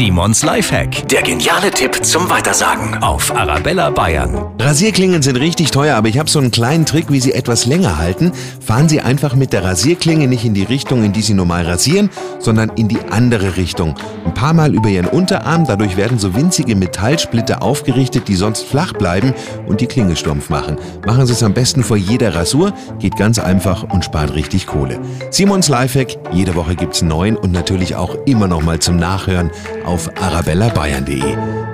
Simons Lifehack. Der geniale Tipp zum Weitersagen auf Arabella Bayern. Rasierklingen sind richtig teuer, aber ich habe so einen kleinen Trick, wie sie etwas länger halten. Fahren Sie einfach mit der Rasierklinge nicht in die Richtung, in die Sie normal rasieren, sondern in die andere Richtung. Ein paar Mal über Ihren Unterarm, dadurch werden so winzige Metallsplitter aufgerichtet, die sonst flach bleiben und die Klinge stumpf machen. Machen Sie es am besten vor jeder Rasur, geht ganz einfach und spart richtig Kohle. Simons Lifehack, jede Woche gibt's neun und natürlich auch immer noch mal zum Nachhören auf arabellabayern.de.